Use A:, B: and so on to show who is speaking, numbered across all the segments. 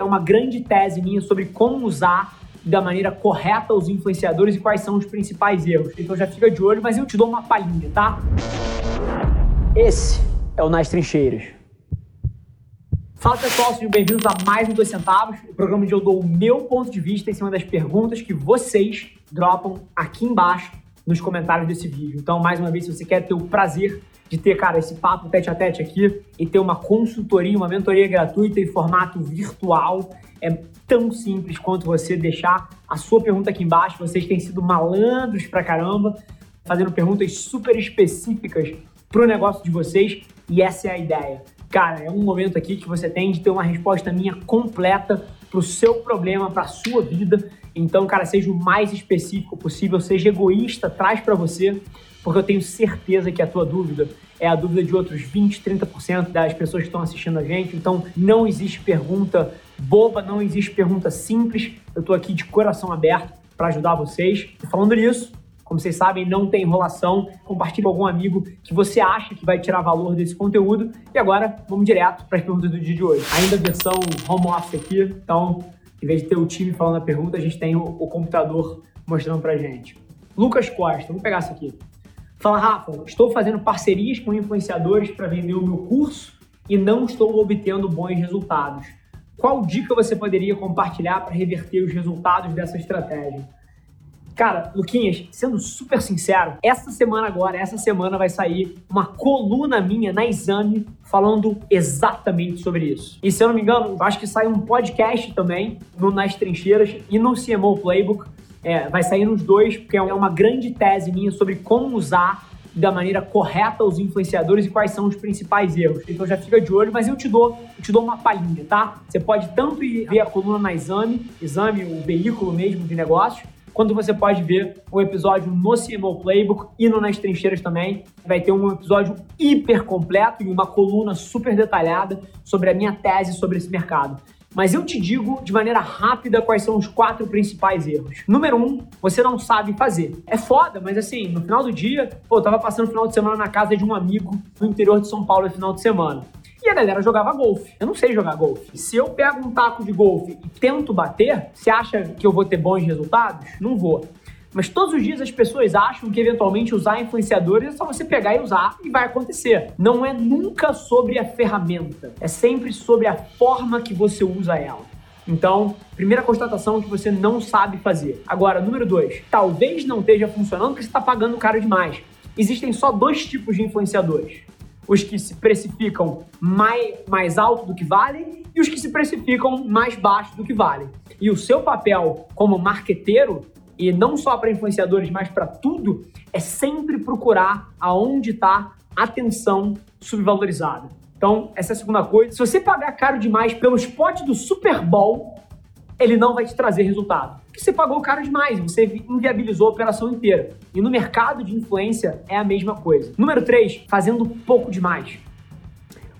A: é uma grande tese minha sobre como usar da maneira correta os influenciadores e quais são os principais erros. Então já fica de olho, mas eu te dou uma palhinha, tá? Esse é o Nas Trincheiras. Fala pessoal, sejam bem-vindos a mais um 2 centavos, o programa onde eu dou o meu ponto de vista em cima das perguntas que vocês dropam aqui embaixo nos comentários desse vídeo. Então, mais uma vez, se você quer ter o prazer de ter, cara, esse papo tete a tete aqui e ter uma consultoria, uma mentoria gratuita em formato virtual. É tão simples quanto você deixar a sua pergunta aqui embaixo. Vocês têm sido malandros pra caramba, fazendo perguntas super específicas pro negócio de vocês e essa é a ideia. Cara, é um momento aqui que você tem de ter uma resposta minha completa pro seu problema, pra sua vida. Então, cara, seja o mais específico possível, seja egoísta, traz para você porque eu tenho certeza que a tua dúvida é a dúvida de outros 20, 30% das pessoas que estão assistindo a gente. Então, não existe pergunta boba, não existe pergunta simples. Eu estou aqui de coração aberto para ajudar vocês. E falando nisso, como vocês sabem, não tem enrolação. Compartilhe com algum amigo que você acha que vai tirar valor desse conteúdo. E agora, vamos direto para as perguntas do dia de hoje. Ainda versão home office aqui, então, em vez de ter o time falando a pergunta, a gente tem o, o computador mostrando para gente. Lucas Costa, vamos pegar isso aqui. Fala, Rafa, estou fazendo parcerias com influenciadores para vender o meu curso e não estou obtendo bons resultados. Qual dica você poderia compartilhar para reverter os resultados dessa estratégia? Cara, Luquinhas, sendo super sincero, essa semana agora, essa semana vai sair uma coluna minha na Exame falando exatamente sobre isso. E se eu não me engano, acho que sai um podcast também no Nas Trincheiras e no CMO Playbook é, vai sair nos dois, porque é uma grande tese minha sobre como usar da maneira correta os influenciadores e quais são os principais erros. Então já fica de olho, mas eu te dou, eu te dou uma palhinha, tá? Você pode tanto ir ver a coluna na Exame, Exame, o veículo mesmo de negócios, quando você pode ver o episódio no CMO Playbook e no Nas Trincheiras também. Vai ter um episódio hiper completo e uma coluna super detalhada sobre a minha tese sobre esse mercado. Mas eu te digo de maneira rápida quais são os quatro principais erros. Número um, você não sabe fazer. É foda, mas assim, no final do dia, pô, eu tava passando o final de semana na casa de um amigo no interior de São Paulo no final de semana. E a galera jogava golfe. Eu não sei jogar golfe. Se eu pego um taco de golfe e tento bater, você acha que eu vou ter bons resultados? Não vou. Mas todos os dias as pessoas acham que eventualmente usar influenciadores é só você pegar e usar e vai acontecer. Não é nunca sobre a ferramenta, é sempre sobre a forma que você usa ela. Então, primeira constatação que você não sabe fazer. Agora, número dois, talvez não esteja funcionando porque você está pagando caro demais. Existem só dois tipos de influenciadores: os que se precificam mais, mais alto do que valem e os que se precificam mais baixo do que valem. E o seu papel como marqueteiro e não só para influenciadores, mas para tudo, é sempre procurar aonde está atenção subvalorizada. Então, essa é a segunda coisa. Se você pagar caro demais pelo spot do Super Bowl, ele não vai te trazer resultado. Porque você pagou caro demais, você inviabilizou a operação inteira. E no mercado de influência é a mesma coisa. Número 3, fazendo pouco demais.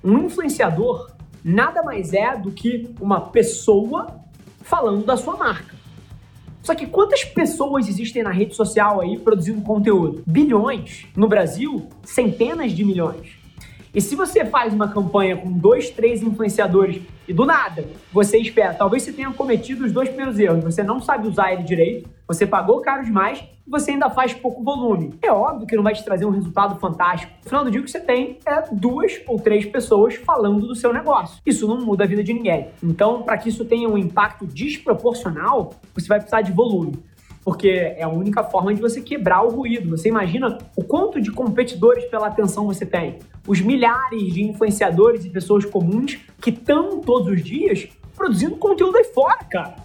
A: Um influenciador nada mais é do que uma pessoa falando da sua marca. Só que quantas pessoas existem na rede social aí produzindo conteúdo? Bilhões. No Brasil, centenas de milhões. E se você faz uma campanha com dois, três influenciadores e do nada você espera, talvez você tenha cometido os dois primeiros erros, você não sabe usar ele direito, você pagou caro demais e você ainda faz pouco volume. É óbvio que não vai te trazer um resultado fantástico. No final do dia, o que você tem é duas ou três pessoas falando do seu negócio. Isso não muda a vida de ninguém. Então, para que isso tenha um impacto desproporcional, você vai precisar de volume porque é a única forma de você quebrar o ruído. Você imagina o quanto de competidores pela atenção você tem, os milhares de influenciadores e pessoas comuns que estão todos os dias produzindo conteúdo aí fora, cara.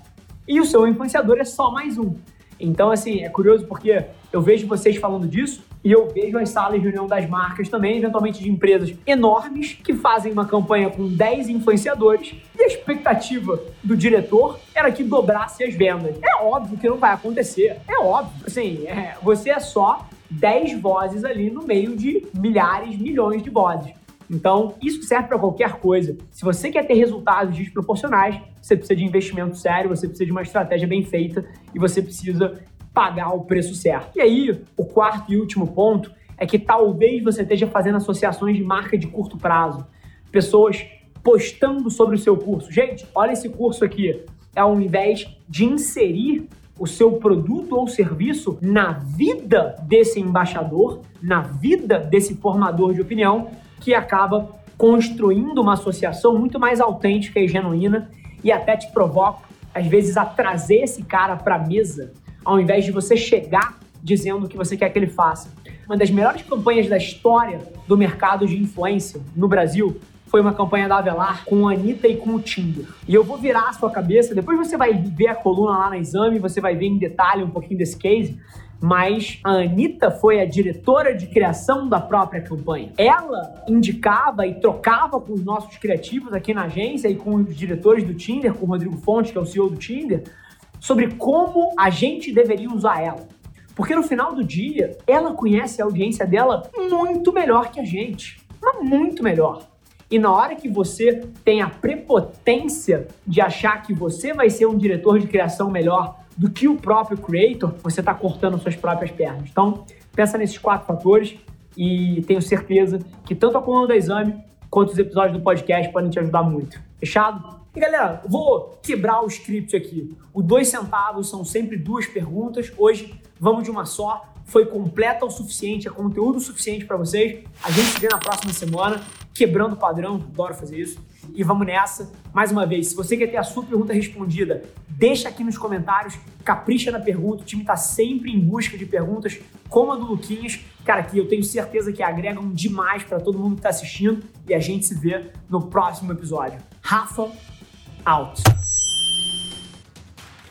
A: E o seu influenciador é só mais um. Então, assim, é curioso porque eu vejo vocês falando disso e eu vejo as salas de reunião das marcas também, eventualmente de empresas enormes, que fazem uma campanha com 10 influenciadores e a expectativa do diretor era que dobrasse as vendas. É óbvio que não vai acontecer. É óbvio. Assim, é, você é só 10 vozes ali no meio de milhares, milhões de vozes. Então, isso serve para qualquer coisa. Se você quer ter resultados desproporcionais, você precisa de investimento sério, você precisa de uma estratégia bem feita e você precisa pagar o preço certo. E aí, o quarto e último ponto é que talvez você esteja fazendo associações de marca de curto prazo. Pessoas postando sobre o seu curso. Gente, olha esse curso aqui. É ao invés de inserir o seu produto ou serviço na vida desse embaixador, na vida desse formador de opinião, que acaba construindo uma associação muito mais autêntica e genuína e até te provoca, às vezes, a trazer esse cara para a mesa, ao invés de você chegar dizendo o que você quer que ele faça. Uma das melhores campanhas da história do mercado de influência no Brasil foi uma campanha da Avelar com a Anitta e com o Tinder. E eu vou virar a sua cabeça, depois você vai ver a coluna lá na exame, você vai ver em detalhe um pouquinho desse case, mas a Anitta foi a diretora de criação da própria campanha. Ela indicava e trocava com os nossos criativos aqui na agência e com os diretores do Tinder, com o Rodrigo Fonte, que é o CEO do Tinder, sobre como a gente deveria usar ela. Porque no final do dia, ela conhece a audiência dela muito melhor que a gente. Mas muito melhor. E na hora que você tem a prepotência de achar que você vai ser um diretor de criação melhor do que o próprio creator, você está cortando suas próprias pernas. Então, pensa nesses quatro fatores e tenho certeza que tanto a coluna do exame quanto os episódios do podcast podem te ajudar muito. Fechado? E galera, vou quebrar o script aqui. O dois centavos são sempre duas perguntas. Hoje vamos de uma só. Foi completa o suficiente, é conteúdo suficiente para vocês. A gente se vê na próxima semana quebrando o padrão, adoro fazer isso. E vamos nessa. Mais uma vez, se você quer ter a sua pergunta respondida, deixa aqui nos comentários, capricha na pergunta. O time está sempre em busca de perguntas como a do Luquinhas, cara, que eu tenho certeza que agregam demais para todo mundo que está assistindo. E a gente se vê no próximo episódio. Rafa, out.